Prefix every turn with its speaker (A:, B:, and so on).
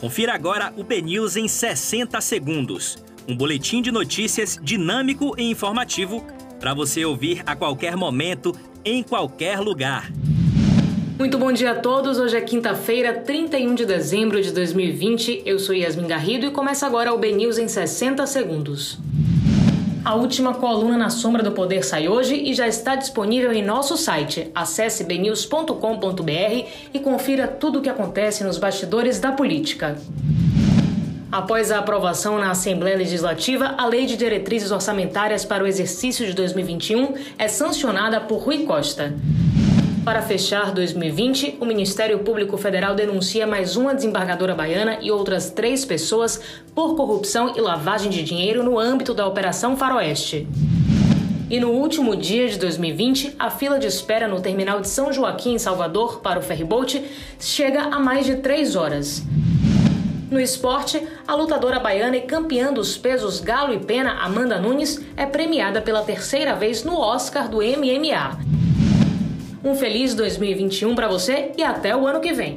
A: Confira agora o BNews em 60 segundos. Um boletim de notícias dinâmico e informativo para você ouvir a qualquer momento, em qualquer lugar.
B: Muito bom dia a todos. Hoje é quinta-feira, 31 de dezembro de 2020. Eu sou Yasmin Garrido e começa agora o BNews em 60 segundos. A última coluna na Sombra do Poder sai hoje e já está disponível em nosso site. Acesse bnews.com.br e confira tudo o que acontece nos bastidores da política. Após a aprovação na Assembleia Legislativa, a Lei de Diretrizes Orçamentárias para o exercício de 2021 é sancionada por Rui Costa. Para fechar 2020, o Ministério Público Federal denuncia mais uma desembargadora baiana e outras três pessoas por corrupção e lavagem de dinheiro no âmbito da Operação Faroeste. E no último dia de 2020, a fila de espera no terminal de São Joaquim, em Salvador, para o ferryboat chega a mais de três horas. No esporte, a lutadora baiana e campeã dos pesos galo e pena, Amanda Nunes, é premiada pela terceira vez no Oscar do MMA. Um feliz 2021 para você e até o ano que vem.